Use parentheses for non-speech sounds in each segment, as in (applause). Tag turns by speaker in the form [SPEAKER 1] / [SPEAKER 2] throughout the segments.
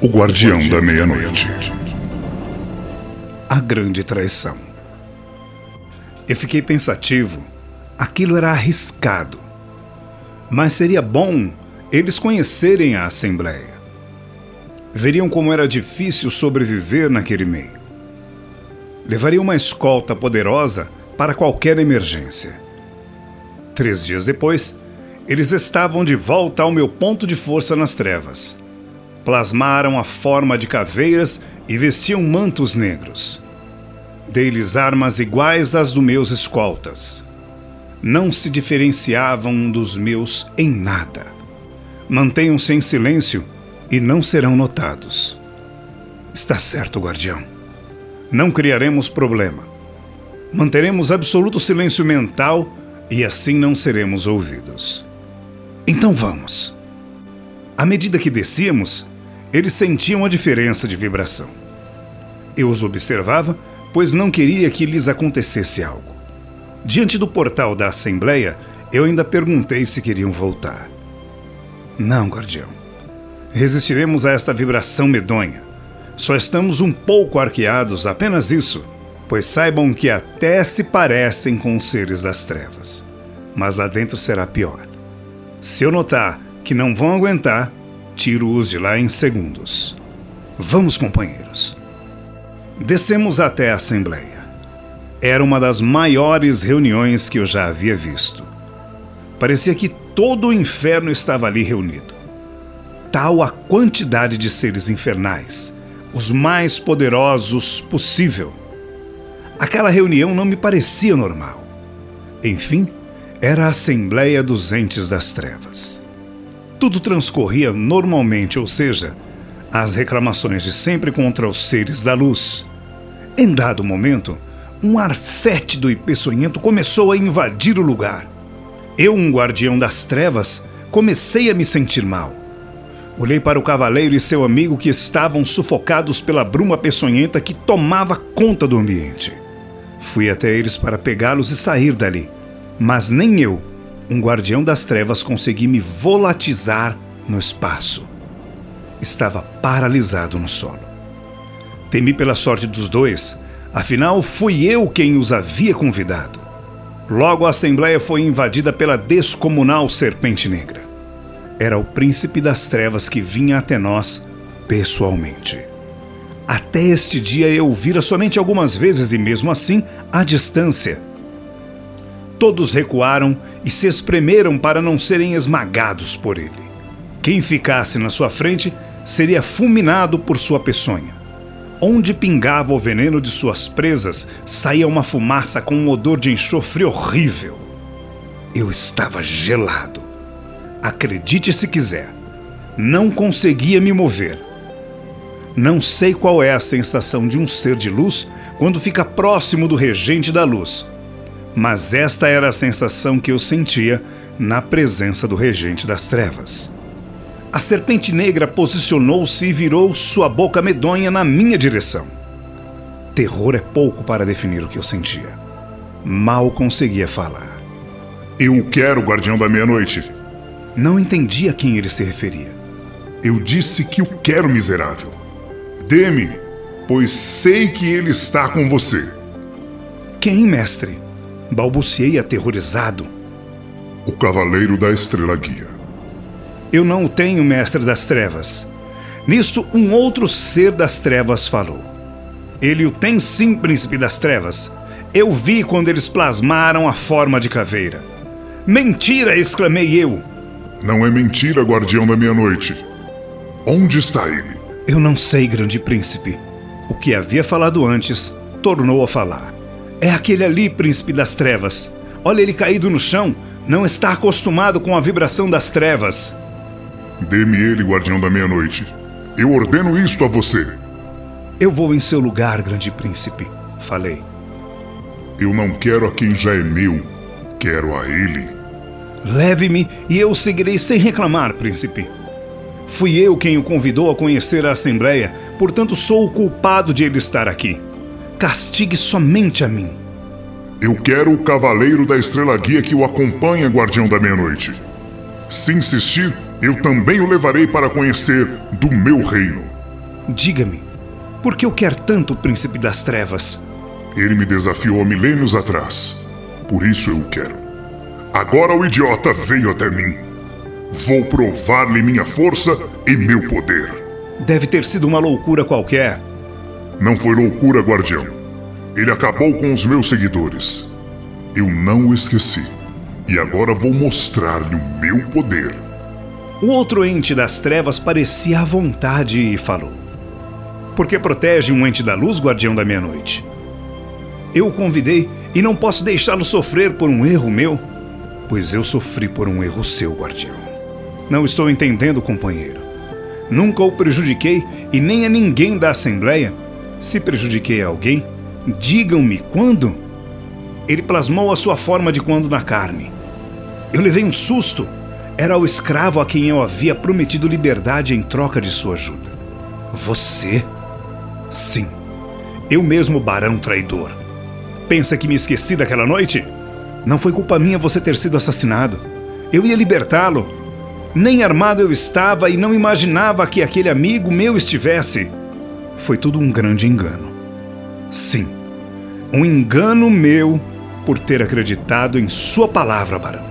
[SPEAKER 1] O Guardião da Meia-Noite.
[SPEAKER 2] A grande traição. Eu fiquei pensativo. Aquilo era arriscado. Mas seria bom eles conhecerem a Assembleia. Veriam como era difícil sobreviver naquele meio. Levaria uma escolta poderosa para qualquer emergência. Três dias depois, eles estavam de volta ao meu ponto de força nas trevas plasmaram a forma de caveiras e vestiam mantos negros. Dei-lhes armas iguais às dos meus escoltas. Não se diferenciavam dos meus em nada. Mantenham-se em silêncio e não serão notados. Está certo, guardião. Não criaremos problema. Manteremos absoluto silêncio mental e assim não seremos ouvidos. Então vamos. À medida que descíamos, eles sentiam a diferença de vibração. Eu os observava, pois não queria que lhes acontecesse algo. Diante do portal da Assembleia, eu ainda perguntei se queriam voltar. Não, guardião. Resistiremos a esta vibração medonha. Só estamos um pouco arqueados, apenas isso, pois saibam que até se parecem com os seres das trevas. Mas lá dentro será pior. Se eu notar que não vão aguentar, tiro-os de lá em segundos. Vamos, companheiros. Descemos até a Assembleia. Era uma das maiores reuniões que eu já havia visto. Parecia que todo o inferno estava ali reunido. Tal a quantidade de seres infernais, os mais poderosos possível. Aquela reunião não me parecia normal. Enfim, era a Assembleia dos Entes das Trevas tudo transcorria normalmente, ou seja, as reclamações de sempre contra os seres da luz. Em dado momento, um ar fétido e peçonhento começou a invadir o lugar. Eu, um guardião das trevas, comecei a me sentir mal. Olhei para o cavaleiro e seu amigo que estavam sufocados pela bruma peçonhenta que tomava conta do ambiente. Fui até eles para pegá-los e sair dali, mas nem eu, um guardião das trevas consegui me volatizar no espaço. Estava paralisado no solo. Temi pela sorte dos dois, afinal fui eu quem os havia convidado. Logo a assembleia foi invadida pela descomunal serpente negra. Era o príncipe das trevas que vinha até nós pessoalmente. Até este dia eu vira somente algumas vezes e mesmo assim à distância Todos recuaram e se espremeram para não serem esmagados por ele. Quem ficasse na sua frente seria fulminado por sua peçonha. Onde pingava o veneno de suas presas, saía uma fumaça com um odor de enxofre horrível. Eu estava gelado. Acredite se quiser, não conseguia me mover. Não sei qual é a sensação de um ser de luz quando fica próximo do regente da luz mas esta era a sensação que eu sentia na presença do regente das trevas. A serpente negra posicionou-se e virou sua boca medonha na minha direção. Terror é pouco para definir o que eu sentia. Mal conseguia falar.
[SPEAKER 1] Eu quero, guardião da meia-noite.
[SPEAKER 2] Não entendi a quem ele se referia.
[SPEAKER 1] Eu disse que o quero, miserável. Dê-me, pois sei que ele está com você.
[SPEAKER 2] Quem, mestre? Balbuciei aterrorizado.
[SPEAKER 1] O Cavaleiro da Estrela Guia.
[SPEAKER 2] Eu não o tenho, mestre das trevas. Nisto, um outro ser das trevas falou. Ele o tem sim, príncipe das trevas. Eu vi quando eles plasmaram a forma de caveira. Mentira! exclamei eu.
[SPEAKER 1] Não é mentira, guardião da meia-noite. Onde está ele?
[SPEAKER 2] Eu não sei, grande príncipe. O que havia falado antes tornou a falar. É aquele ali, príncipe das trevas. Olha ele caído no chão. Não está acostumado com a vibração das trevas.
[SPEAKER 1] Dê-me ele, guardião da meia-noite. Eu ordeno isto a você.
[SPEAKER 2] Eu vou em seu lugar, grande príncipe, falei.
[SPEAKER 1] Eu não quero a quem já é meu, quero a ele.
[SPEAKER 2] Leve-me e eu o seguirei sem reclamar, príncipe. Fui eu quem o convidou a conhecer a Assembleia, portanto sou o culpado de ele estar aqui castigue somente a mim.
[SPEAKER 1] Eu quero o cavaleiro da estrela guia que o acompanha, guardião da meia-noite. Se insistir, eu também o levarei para conhecer do meu reino.
[SPEAKER 2] Diga-me, por que eu quero tanto o príncipe das trevas?
[SPEAKER 1] Ele me desafiou há milênios atrás. Por isso eu o quero. Agora o idiota veio até mim. Vou provar-lhe minha força e meu poder.
[SPEAKER 2] Deve ter sido uma loucura qualquer.
[SPEAKER 1] Não foi loucura, guardião. Ele acabou com os meus seguidores. Eu não o esqueci. E agora vou mostrar-lhe o meu poder.
[SPEAKER 2] O outro ente das trevas parecia à vontade e falou: Por que protege um ente da luz, guardião da meia-noite? Eu o convidei e não posso deixá-lo sofrer por um erro meu, pois eu sofri por um erro seu, guardião. Não estou entendendo, companheiro. Nunca o prejudiquei e nem a ninguém da Assembleia. Se prejudiquei alguém, digam-me quando. Ele plasmou a sua forma de quando na carne. Eu levei um susto era o escravo a quem eu havia prometido liberdade em troca de sua ajuda. Você? Sim, eu mesmo, barão traidor. Pensa que me esqueci daquela noite? Não foi culpa minha você ter sido assassinado. Eu ia libertá-lo. Nem armado eu estava e não imaginava que aquele amigo meu estivesse. Foi tudo um grande engano. Sim, um engano meu por ter acreditado em sua palavra, barão.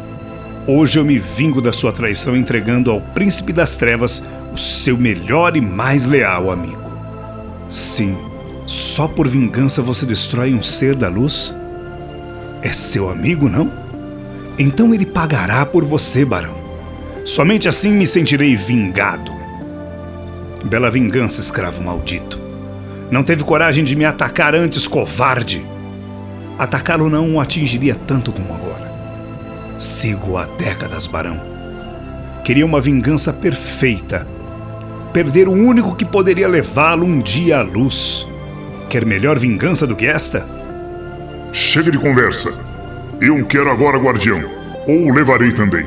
[SPEAKER 2] Hoje eu me vingo da sua traição entregando ao príncipe das trevas o seu melhor e mais leal amigo. Sim, só por vingança você destrói um ser da luz? É seu amigo, não? Então ele pagará por você, barão. Somente assim me sentirei vingado. Bela vingança, escravo maldito. Não teve coragem de me atacar antes, covarde. Atacá-lo não o atingiria tanto como agora. Sigo há décadas, Barão. Queria uma vingança perfeita. Perder o único que poderia levá-lo um dia à luz. Quer melhor vingança do que esta?
[SPEAKER 1] Chega de conversa. Eu quero agora, guardião. Ou o levarei também.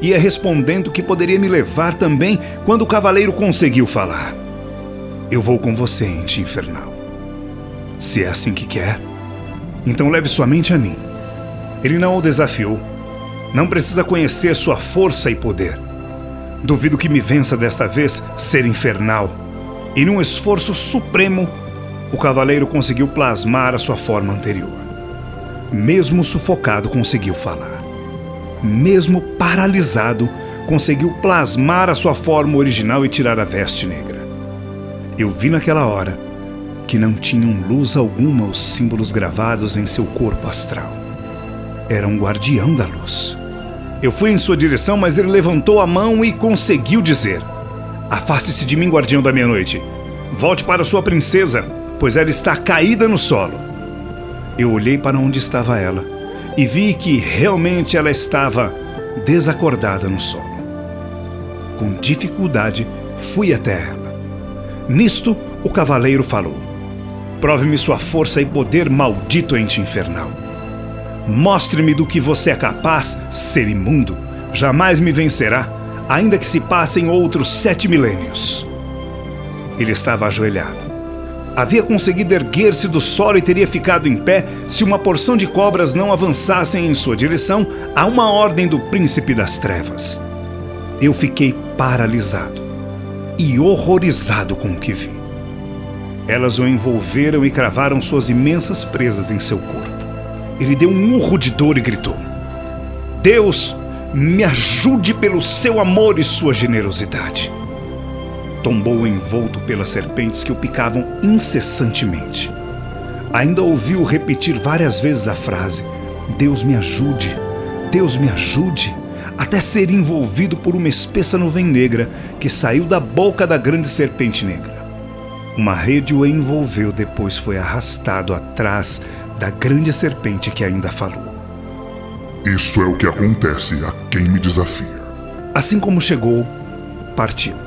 [SPEAKER 2] Ia respondendo que poderia me levar também quando o cavaleiro conseguiu falar. Eu vou com você, ente infernal. Se é assim que quer, então leve sua mente a mim. Ele não o desafiou não precisa conhecer sua força e poder. Duvido que me vença desta vez ser infernal. E num esforço supremo, o cavaleiro conseguiu plasmar a sua forma anterior. Mesmo sufocado, conseguiu falar. Mesmo paralisado, conseguiu plasmar a sua forma original e tirar a veste negra. Eu vi naquela hora que não tinham luz alguma os símbolos gravados em seu corpo astral. Era um guardião da luz. Eu fui em sua direção, mas ele levantou a mão e conseguiu dizer: Afaste-se de mim, guardião da meia-noite. Volte para sua princesa, pois ela está caída no solo. Eu olhei para onde estava ela e vi que realmente ela estava desacordada no solo. Com dificuldade, fui até ela. Nisto, o cavaleiro falou: Prove-me sua força e poder, maldito ente infernal. Mostre-me do que você é capaz, ser imundo. Jamais me vencerá, ainda que se passem outros sete milênios. Ele estava ajoelhado. Havia conseguido erguer-se do solo e teria ficado em pé se uma porção de cobras não avançassem em sua direção a uma ordem do príncipe das trevas. Eu fiquei paralisado e horrorizado com o que vi. Elas o envolveram e cravaram suas imensas presas em seu corpo. Ele deu um urro de dor e gritou: Deus, me ajude pelo seu amor e sua generosidade. Tombou envolto pelas serpentes que o picavam incessantemente. Ainda ouviu repetir várias vezes a frase: Deus me ajude, Deus me ajude, até ser envolvido por uma espessa nuvem negra que saiu da boca da grande serpente negra. Uma rede o envolveu, depois foi arrastado atrás da grande serpente que ainda falou.
[SPEAKER 1] Isto é o que acontece a quem me desafia.
[SPEAKER 2] Assim como chegou, partiu.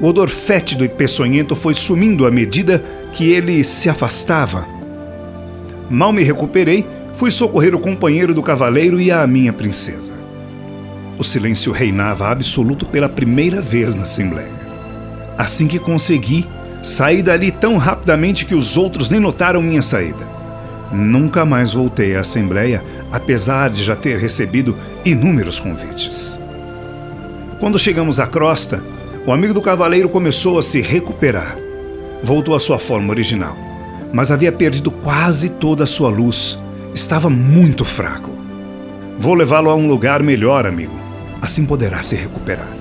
[SPEAKER 2] O odor fétido e peçonhento foi sumindo à medida que ele se afastava. Mal me recuperei, fui socorrer o companheiro do cavaleiro e a minha princesa. O silêncio reinava absoluto pela primeira vez na Assembleia. Assim que consegui, saí dali tão rapidamente que os outros nem notaram minha saída. Nunca mais voltei à Assembleia, apesar de já ter recebido inúmeros convites. Quando chegamos à crosta, O amigo do cavaleiro começou a se recuperar. Voltou à sua forma original, mas havia perdido quase toda a sua luz. Estava muito fraco. Vou levá-lo a um lugar melhor, amigo. Assim poderá se recuperar.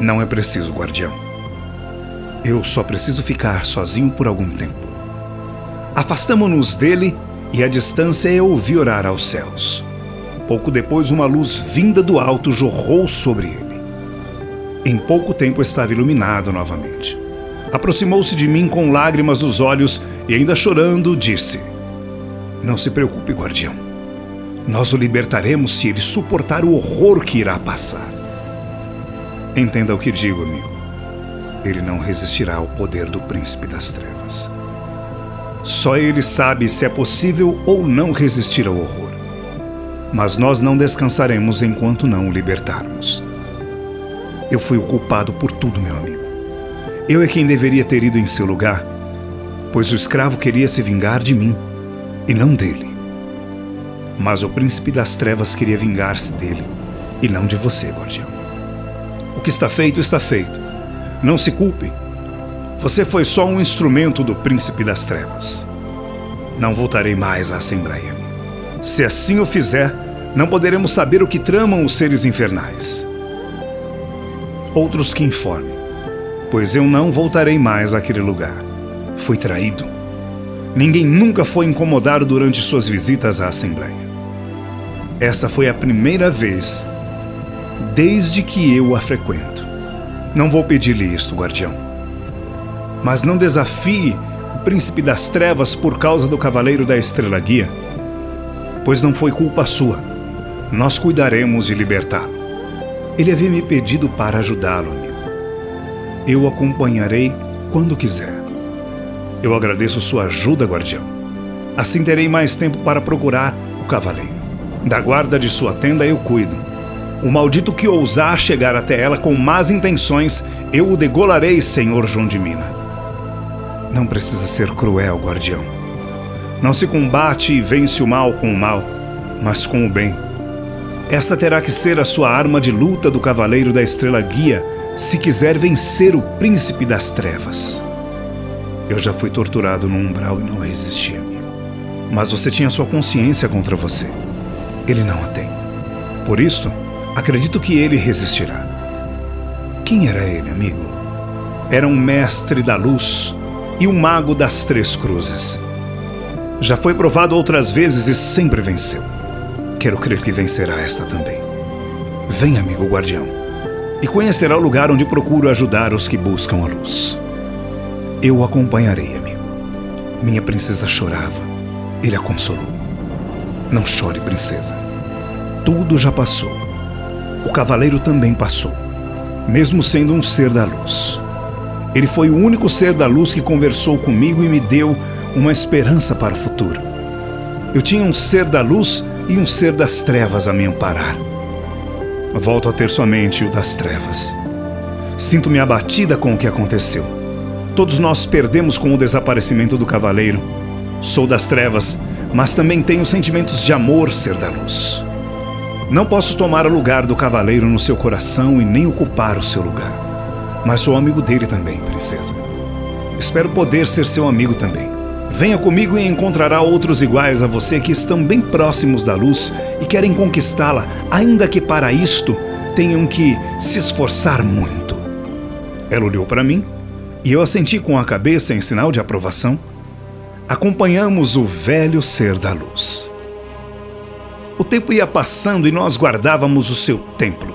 [SPEAKER 2] Não é preciso, guardião. Eu só preciso ficar sozinho por algum tempo. Afastamo-nos dele e à distância eu ouvi orar aos céus. Pouco depois, uma luz vinda do alto jorrou sobre ele. Em pouco tempo estava iluminado novamente. Aproximou-se de mim com lágrimas nos olhos e, ainda chorando, disse: Não se preocupe, guardião. Nós o libertaremos se ele suportar o horror que irá passar. Entenda o que digo, amigo. Ele não resistirá ao poder do príncipe das trevas. Só ele sabe se é possível ou não resistir ao horror. Mas nós não descansaremos enquanto não o libertarmos. Eu fui o culpado por tudo, meu amigo. Eu é quem deveria ter ido em seu lugar, pois o escravo queria se vingar de mim e não dele. Mas o príncipe das trevas queria vingar-se dele e não de você, guardião. O que está feito, está feito. Não se culpe. Você foi só um instrumento do príncipe das trevas. Não voltarei mais à Assembleia. Se assim o fizer, não poderemos saber o que tramam os seres infernais. Outros que informem, pois eu não voltarei mais àquele lugar. Fui traído. Ninguém nunca foi incomodado durante suas visitas à Assembleia. Essa foi a primeira vez desde que eu a frequento. Não vou pedir-lhe isto, guardião mas não desafie o príncipe das trevas por causa do cavaleiro da estrela guia, pois não foi culpa sua. Nós cuidaremos de libertá-lo. Ele havia me pedido para ajudá-lo, amigo. Eu o acompanharei quando quiser. Eu agradeço sua ajuda, guardião. Assim terei mais tempo para procurar o cavaleiro. Da guarda de sua tenda eu cuido. O maldito que ousar chegar até ela com más intenções, eu o degolarei, senhor João de Mina. Não precisa ser cruel, guardião. Não se combate e vence o mal com o mal, mas com o bem. Esta terá que ser a sua arma de luta do Cavaleiro da Estrela Guia se quiser vencer o Príncipe das Trevas. Eu já fui torturado no umbral e não resisti, amigo. Mas você tinha sua consciência contra você. Ele não a tem. Por isto, acredito que ele resistirá. Quem era ele, amigo? Era um mestre da luz, e o Mago das Três Cruzes. Já foi provado outras vezes e sempre venceu. Quero crer que vencerá esta também. Vem, amigo guardião, e conhecerá o lugar onde procuro ajudar os que buscam a luz. Eu o acompanharei, amigo. Minha princesa chorava. Ele a consolou. Não chore, princesa. Tudo já passou. O cavaleiro também passou, mesmo sendo um ser da luz. Ele foi o único ser da luz que conversou comigo e me deu uma esperança para o futuro. Eu tinha um ser da luz e um ser das trevas a me amparar. Volto a ter somente o das trevas. Sinto-me abatida com o que aconteceu. Todos nós perdemos com o desaparecimento do cavaleiro. Sou das trevas, mas também tenho sentimentos de amor ser da luz. Não posso tomar o lugar do cavaleiro no seu coração e nem ocupar o seu lugar mas sou amigo dele também, princesa. Espero poder ser seu amigo também. Venha comigo e encontrará outros iguais a você que estão bem próximos da luz e querem conquistá-la, ainda que para isto tenham que se esforçar muito. Ela olhou para mim e eu assenti com a cabeça em sinal de aprovação. Acompanhamos o velho ser da luz. O tempo ia passando e nós guardávamos o seu templo.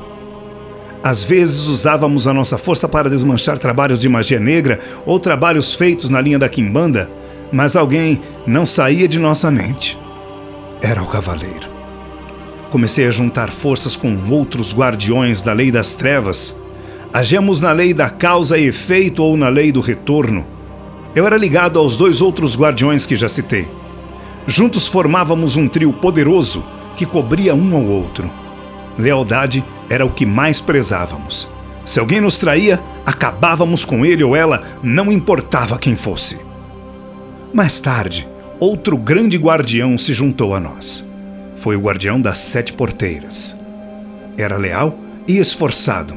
[SPEAKER 2] Às vezes usávamos a nossa força para desmanchar trabalhos de magia negra ou trabalhos feitos na linha da quimbanda, mas alguém não saía de nossa mente. Era o cavaleiro. Comecei a juntar forças com outros guardiões da lei das trevas. Agíamos na lei da causa e efeito ou na lei do retorno. Eu era ligado aos dois outros guardiões que já citei. Juntos formávamos um trio poderoso que cobria um ao outro. Lealdade era o que mais prezávamos. Se alguém nos traía, acabávamos com ele ou ela, não importava quem fosse. Mais tarde, outro grande guardião se juntou a nós. Foi o guardião das sete porteiras. Era leal e esforçado.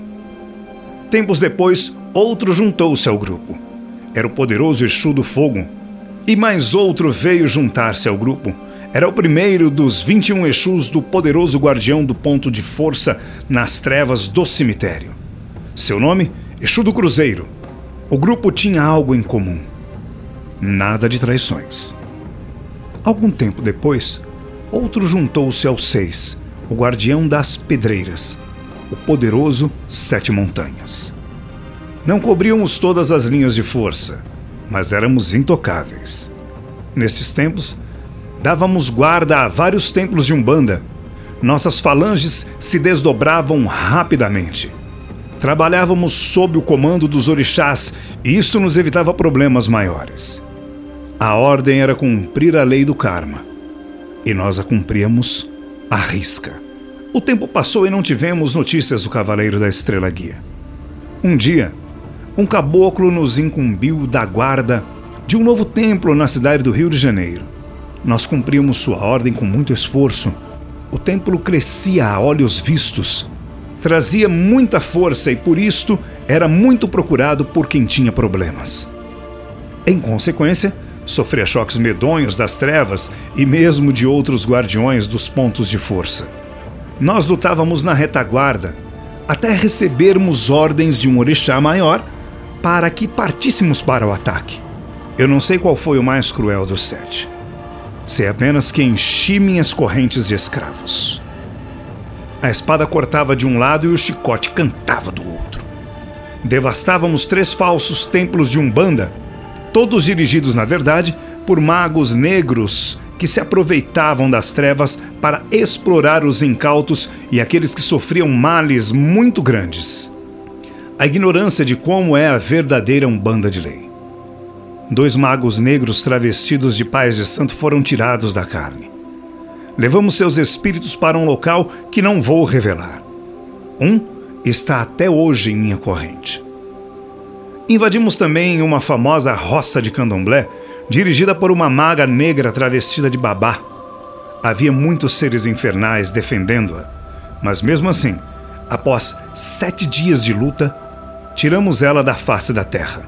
[SPEAKER 2] Tempos depois, outro juntou-se ao grupo. Era o poderoso Exu do Fogo. E mais outro veio juntar-se ao grupo. Era o primeiro dos 21 Exus do poderoso guardião do ponto de força nas trevas do cemitério. Seu nome? Exu do Cruzeiro. O grupo tinha algo em comum. Nada de traições. Algum tempo depois, outro juntou-se aos seis, o guardião das pedreiras, o poderoso Sete Montanhas. Não cobríamos todas as linhas de força, mas éramos intocáveis. Nestes tempos, dávamos guarda a vários templos de Umbanda. Nossas falanges se desdobravam rapidamente. Trabalhávamos sob o comando dos orixás e isto nos evitava problemas maiores. A ordem era cumprir a lei do karma. E nós a cumpríamos à risca. O tempo passou e não tivemos notícias do Cavaleiro da Estrela Guia. Um dia, um caboclo nos incumbiu da guarda de um novo templo na cidade do Rio de Janeiro. Nós cumprimos sua ordem com muito esforço. O templo crescia a olhos vistos. Trazia muita força e por isto era muito procurado por quem tinha problemas. Em consequência, sofria choques medonhos das trevas e mesmo de outros guardiões dos pontos de força. Nós lutávamos na retaguarda até recebermos ordens de um orixá maior para que partíssemos para o ataque. Eu não sei qual foi o mais cruel dos sete. Sei apenas que enchi minhas correntes de escravos. A espada cortava de um lado e o chicote cantava do outro. Devastávamos três falsos templos de Umbanda, todos dirigidos, na verdade, por magos negros que se aproveitavam das trevas para explorar os incautos e aqueles que sofriam males muito grandes. A ignorância de como é a verdadeira Umbanda de Lei. Dois magos negros travestidos de pais de santo foram tirados da carne. Levamos seus espíritos para um local que não vou revelar. Um está até hoje em minha corrente. Invadimos também uma famosa roça de candomblé dirigida por uma maga negra travestida de babá. Havia muitos seres infernais defendendo-a, mas mesmo assim, após sete dias de luta, tiramos ela da face da terra.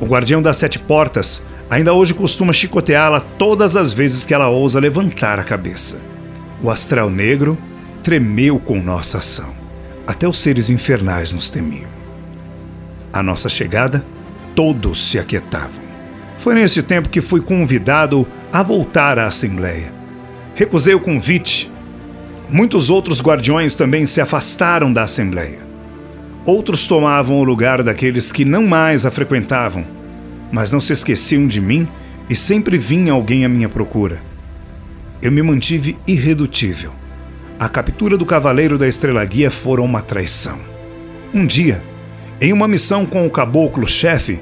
[SPEAKER 2] O guardião das sete portas ainda hoje costuma chicoteá-la todas as vezes que ela ousa levantar a cabeça. O astral negro tremeu com nossa ação. Até os seres infernais nos temiam. À nossa chegada, todos se aquietavam. Foi nesse tempo que fui convidado a voltar à Assembleia. Recusei o convite. Muitos outros guardiões também se afastaram da Assembleia. Outros tomavam o lugar daqueles que não mais a frequentavam, mas não se esqueciam de mim e sempre vinha alguém à minha procura. Eu me mantive irredutível. A captura do Cavaleiro da Estrela Guia fora uma traição. Um dia, em uma missão com o caboclo-chefe,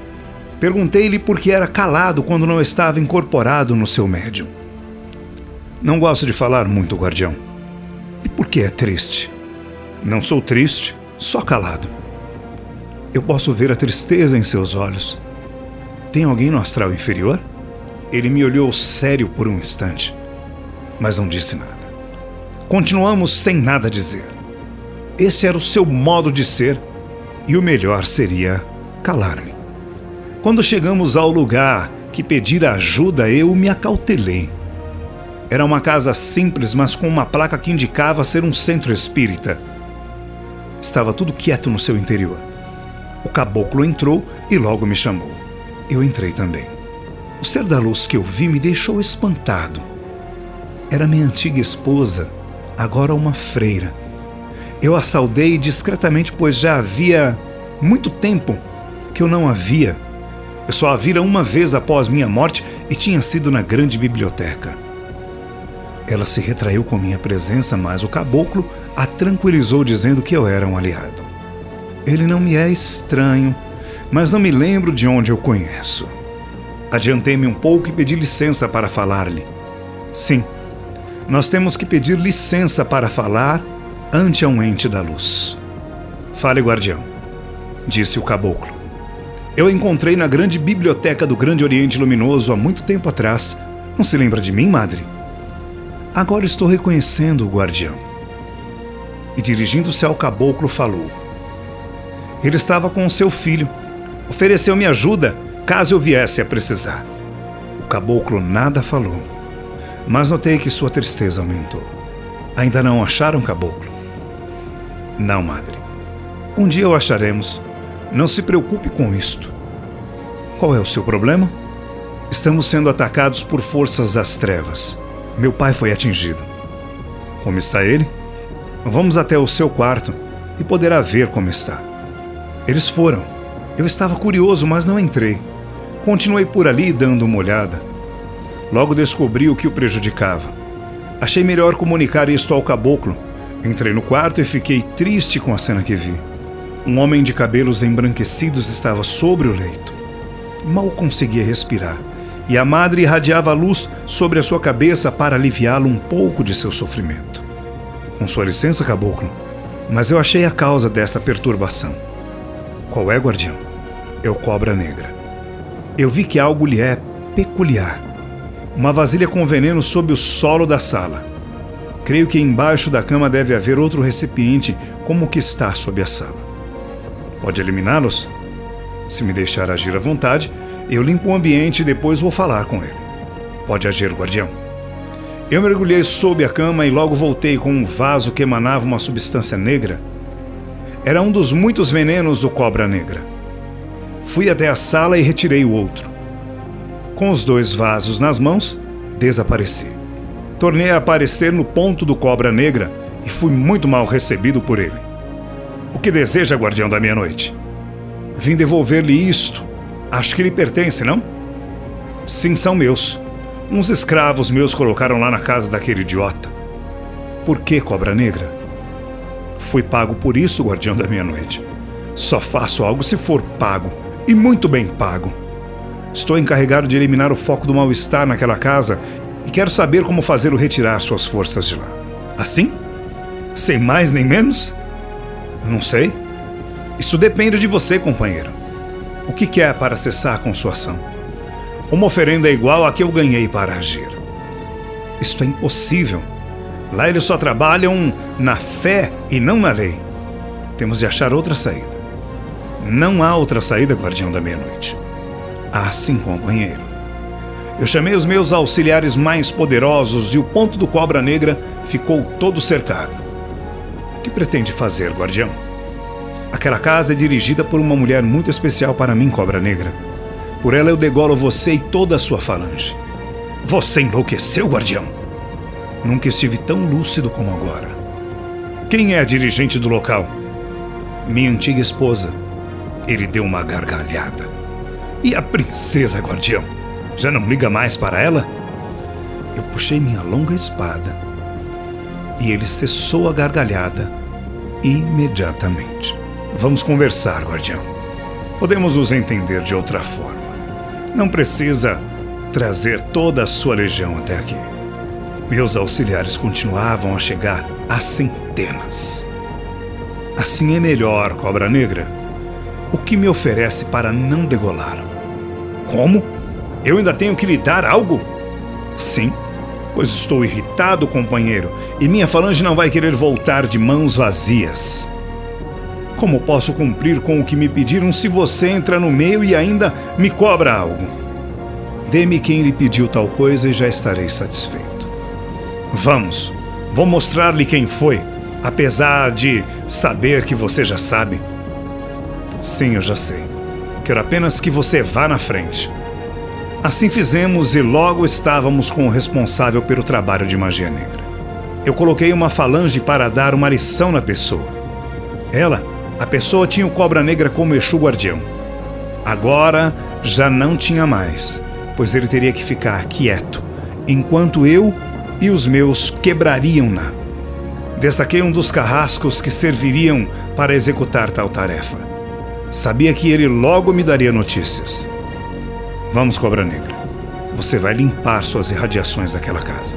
[SPEAKER 2] Perguntei-lhe por que era calado quando não estava incorporado no seu médium. Não gosto de falar muito, guardião. E por que é triste? Não sou triste, só calado. Eu posso ver a tristeza em seus olhos. Tem alguém no astral inferior? Ele me olhou sério por um instante, mas não disse nada. Continuamos sem nada dizer. Esse era o seu modo de ser e o melhor seria calar-me. Quando chegamos ao lugar que pedir ajuda, eu me acautelei. Era uma casa simples, mas com uma placa que indicava ser um centro espírita. Estava tudo quieto no seu interior. O caboclo entrou e logo me chamou. Eu entrei também. O ser da luz que eu vi me deixou espantado. Era minha antiga esposa, agora uma freira. Eu a saudei discretamente, pois já havia muito tempo que eu não a via eu só a vira uma vez após minha morte e tinha sido na grande biblioteca. Ela se retraiu com minha presença, mas o caboclo a tranquilizou dizendo que eu era um aliado. Ele não me é estranho, mas não me lembro de onde eu conheço. Adiantei-me um pouco e pedi licença para falar-lhe. Sim, nós temos que pedir licença para falar ante um ente da luz. Fale, guardião, disse o caboclo. Eu encontrei na grande biblioteca do Grande Oriente Luminoso há muito tempo atrás. Não se lembra de mim, madre? Agora estou reconhecendo o guardião. E dirigindo-se ao caboclo, falou: Ele estava com seu filho. Ofereceu-me ajuda caso eu viesse a precisar. O caboclo nada falou, mas notei que sua tristeza aumentou. Ainda não acharam caboclo? Não, madre. Um dia o acharemos. Não se preocupe com isto. Qual é o seu problema? Estamos sendo atacados por forças das trevas. Meu pai foi atingido. Como está ele? Vamos até o seu quarto e poderá ver como está. Eles foram. Eu estava curioso, mas não entrei. Continuei por ali dando uma olhada. Logo descobri o que o prejudicava. Achei melhor comunicar isto ao caboclo. Entrei no quarto e fiquei triste com a cena que vi. Um homem de cabelos embranquecidos estava sobre o leito. Mal conseguia respirar, e a madre irradiava a luz sobre a sua cabeça para aliviá-lo um pouco de seu sofrimento. Com sua licença, caboclo, mas eu achei a causa desta perturbação. Qual é, guardião? É o cobra negra. Eu vi que algo lhe é peculiar. Uma vasilha com veneno sob o solo da sala. Creio que embaixo da cama deve haver outro recipiente como o que está sob a sala. Pode eliminá-los? Se me deixar agir à vontade, eu limpo o ambiente e depois vou falar com ele. Pode agir, guardião. Eu mergulhei sob a cama e logo voltei com um vaso que emanava uma substância negra. Era um dos muitos venenos do cobra negra. Fui até a sala e retirei o outro. Com os dois vasos nas mãos, desapareci. Tornei a aparecer no ponto do cobra negra e fui muito mal recebido por ele. O que deseja, guardião da meia-noite? Vim devolver-lhe isto. Acho que lhe pertence, não? Sim, são meus. Uns escravos meus colocaram lá na casa daquele idiota. Por que cobra negra? Fui pago por isso, guardião da meia-noite. Só faço algo se for pago, e muito bem pago. Estou encarregado de eliminar o foco do mal-estar naquela casa e quero saber como fazê-lo retirar suas forças de lá. Assim? Sem mais nem menos? Não sei. Isso depende de você, companheiro. O que quer para cessar com sua ação? Uma oferenda igual a que eu ganhei para agir. Isto é impossível. Lá eles só trabalham na fé e não na lei. Temos de achar outra saída. Não há outra saída, guardião da meia-noite. Ah, sim, companheiro. Eu chamei os meus auxiliares mais poderosos e o ponto do Cobra Negra ficou todo cercado que pretende fazer, guardião? Aquela casa é dirigida por uma mulher muito especial para mim, Cobra Negra. Por ela eu degolo você e toda a sua falange. Você enlouqueceu, guardião? Nunca estive tão lúcido como agora. Quem é a dirigente do local? Minha antiga esposa. Ele deu uma gargalhada. E a princesa, guardião? Já não liga mais para ela? Eu puxei minha longa espada e ele cessou a gargalhada imediatamente. Vamos conversar, guardião. Podemos nos entender de outra forma. Não precisa trazer toda a sua legião até aqui. Meus auxiliares continuavam a chegar a centenas. Assim é melhor, Cobra Negra. O que me oferece para não degolá-lo? Como? Eu ainda tenho que lhe dar algo? Sim, pois estou irritado, companheiro, e minha falange não vai querer voltar de mãos vazias. Como posso cumprir com o que me pediram se você entra no meio e ainda me cobra algo? Dê-me quem lhe pediu tal coisa e já estarei satisfeito. Vamos, vou mostrar-lhe quem foi, apesar de saber que você já sabe. Sim, eu já sei. Quero apenas que você vá na frente. Assim fizemos e logo estávamos com o responsável pelo trabalho de magia negra. Eu coloquei uma falange para dar uma lição na pessoa. Ela, a pessoa tinha o cobra negra como Exu guardião. Agora já não tinha mais, pois ele teria que ficar quieto, enquanto eu e os meus quebrariam-na. Destaquei um dos carrascos que serviriam para executar tal tarefa. Sabia que ele logo me daria notícias. Vamos, Cobra Negra. Você vai limpar suas irradiações daquela casa.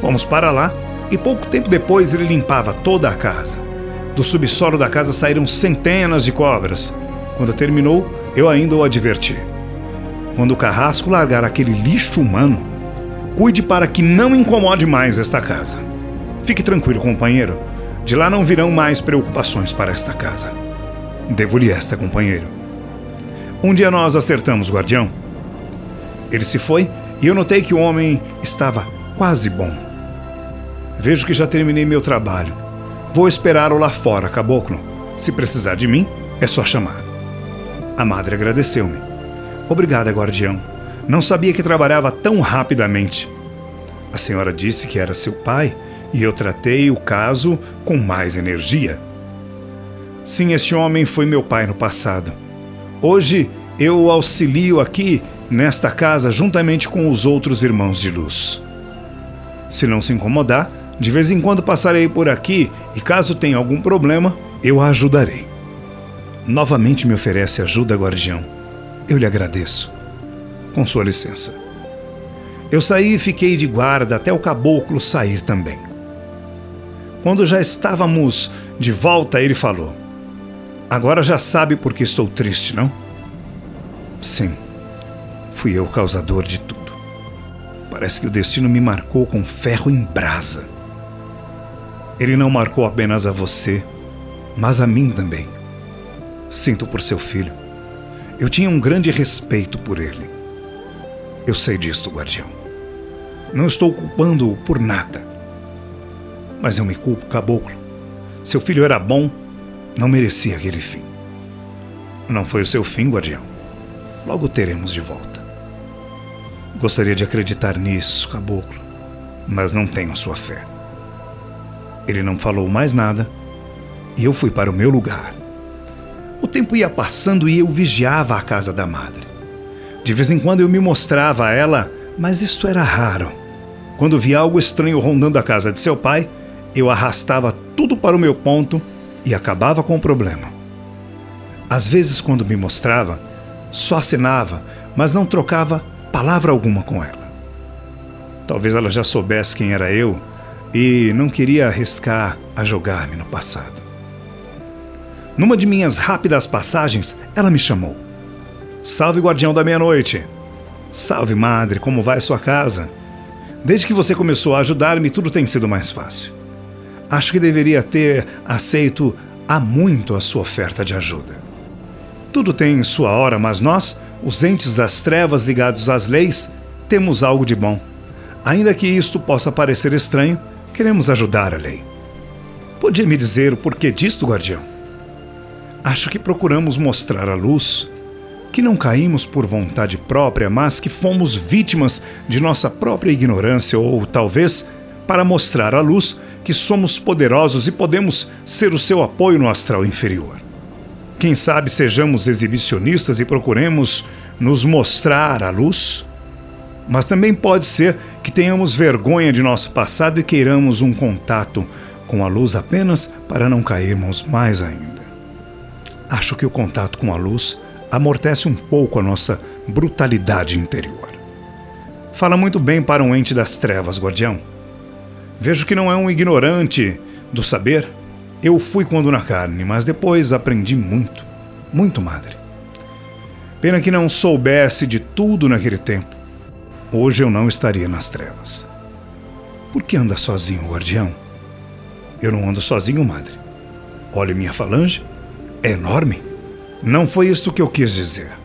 [SPEAKER 2] Fomos para lá e pouco tempo depois ele limpava toda a casa. Do subsolo da casa saíram centenas de cobras. Quando terminou, eu ainda o adverti. Quando o carrasco largar aquele lixo humano, cuide para que não incomode mais esta casa. Fique tranquilo, companheiro. De lá não virão mais preocupações para esta casa. Devo-lhe esta, companheiro. Um dia nós acertamos, guardião. Ele se foi e eu notei que o homem estava quase bom. Vejo que já terminei meu trabalho. Vou esperá-lo lá fora, caboclo. Se precisar de mim, é só chamar. A madre agradeceu-me. Obrigada, guardião. Não sabia que trabalhava tão rapidamente. A senhora disse que era seu pai e eu tratei o caso com mais energia. Sim, esse homem foi meu pai no passado. Hoje eu o auxilio aqui nesta casa juntamente com os outros irmãos de luz. Se não se incomodar, de vez em quando passarei por aqui e caso tenha algum problema, eu a ajudarei. Novamente me oferece ajuda, guardião. Eu lhe agradeço. Com sua licença. Eu saí e fiquei de guarda até o caboclo sair também. Quando já estávamos de volta, ele falou: Agora já sabe por que estou triste, não? Sim, fui eu o causador de tudo. Parece que o destino me marcou com ferro em brasa. Ele não marcou apenas a você, mas a mim também. Sinto por seu filho. Eu tinha um grande respeito por ele. Eu sei disto, guardião. Não estou culpando-o por nada. Mas eu me culpo, caboclo. Seu filho era bom, não merecia aquele fim. Não foi o seu fim, guardião. Logo teremos de volta. Gostaria de acreditar nisso, caboclo, mas não tenho sua fé. Ele não falou mais nada e eu fui para o meu lugar. O tempo ia passando e eu vigiava a casa da madre. De vez em quando eu me mostrava a ela, mas isto era raro. Quando via algo estranho rondando a casa de seu pai, eu arrastava tudo para o meu ponto e acabava com o problema. Às vezes, quando me mostrava, só acenava, mas não trocava palavra alguma com ela. Talvez ela já soubesse quem era eu e não queria arriscar a jogar-me no passado. Numa de minhas rápidas passagens, ela me chamou. Salve, guardião da meia-noite! Salve, madre, como vai sua casa? Desde que você começou a ajudar-me, tudo tem sido mais fácil. Acho que deveria ter aceito há muito a sua oferta de ajuda. Tudo tem sua hora, mas nós, os entes das trevas ligados às leis, temos algo de bom. Ainda que isto possa parecer estranho, queremos ajudar a lei. Podia me dizer o porquê disto, guardião? Acho que procuramos mostrar à luz que não caímos por vontade própria, mas que fomos vítimas de nossa própria ignorância ou, talvez, para mostrar à luz que somos poderosos e podemos ser o seu apoio no astral inferior. Quem sabe sejamos exibicionistas e procuremos nos mostrar à luz? Mas também pode ser que tenhamos vergonha de nosso passado e queiramos um contato com a luz apenas para não cairmos mais ainda. Acho que o contato com a luz amortece um pouco a nossa brutalidade interior. Fala muito bem para um ente das trevas, guardião. Vejo que não é um ignorante do saber. Eu fui quando na carne, mas depois aprendi muito, muito, madre. Pena que não soubesse de tudo naquele tempo. Hoje eu não estaria nas trevas. Por que anda sozinho, guardião? Eu não ando sozinho, madre. Olhe minha falange. É enorme. Não foi isto que eu quis dizer.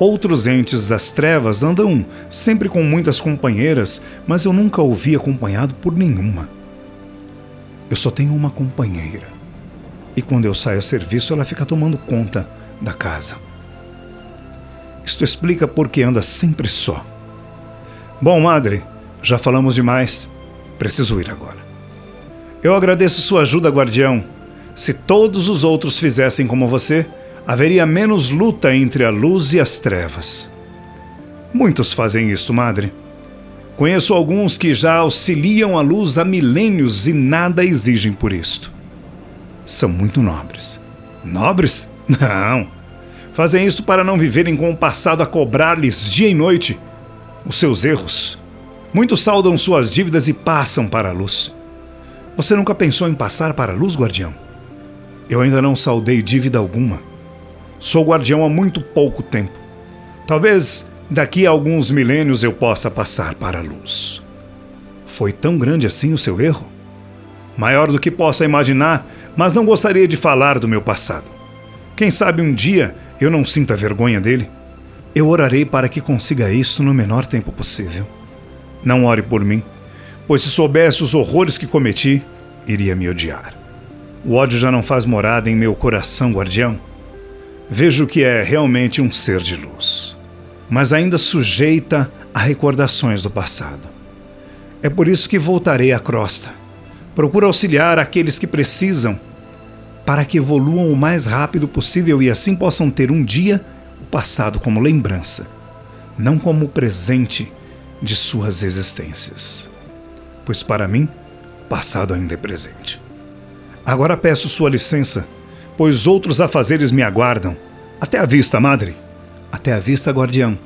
[SPEAKER 2] Outros entes das trevas andam sempre com muitas companheiras, mas eu nunca o vi acompanhado por nenhuma. Eu só tenho uma companheira. E quando eu saio a serviço, ela fica tomando conta da casa. Isto explica por que anda sempre só. Bom, madre, já falamos demais. Preciso ir agora. Eu agradeço sua ajuda, guardião. Se todos os outros fizessem como você, haveria menos luta entre a luz e as trevas. Muitos fazem isto, madre. Conheço alguns que já auxiliam a luz há milênios e nada exigem por isto. São muito nobres. Nobres? (laughs) Não. Fazem isto para não viverem com o passado a cobrar-lhes dia e noite os seus erros. Muitos saldam suas dívidas e passam para a luz. Você nunca pensou em passar para a luz, guardião? Eu ainda não saldei dívida alguma. Sou guardião há muito pouco tempo. Talvez daqui a alguns milênios eu possa passar para a luz. Foi tão grande assim o seu erro? Maior do que possa imaginar, mas não gostaria de falar do meu passado. Quem sabe um dia eu não sinta vergonha dele? Eu orarei para que consiga isso no menor tempo possível. Não ore por mim, pois se soubesse os horrores que cometi, iria me odiar. O ódio já não faz morada em meu coração, guardião. Vejo que é realmente um ser de luz, mas ainda sujeita a recordações do passado. É por isso que voltarei à crosta. Procuro auxiliar aqueles que precisam para que evoluam o mais rápido possível e assim possam ter um dia o passado como lembrança, não como presente de suas existências. Pois para mim, o passado ainda é presente. Agora peço sua licença, pois outros afazeres me aguardam. Até a vista, madre. Até a vista, guardião.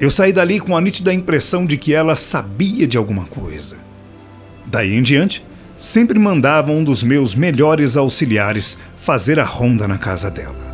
[SPEAKER 2] Eu saí dali com a nítida impressão de que ela sabia de alguma coisa. Daí em diante, sempre mandava um dos meus melhores auxiliares fazer a ronda na casa dela.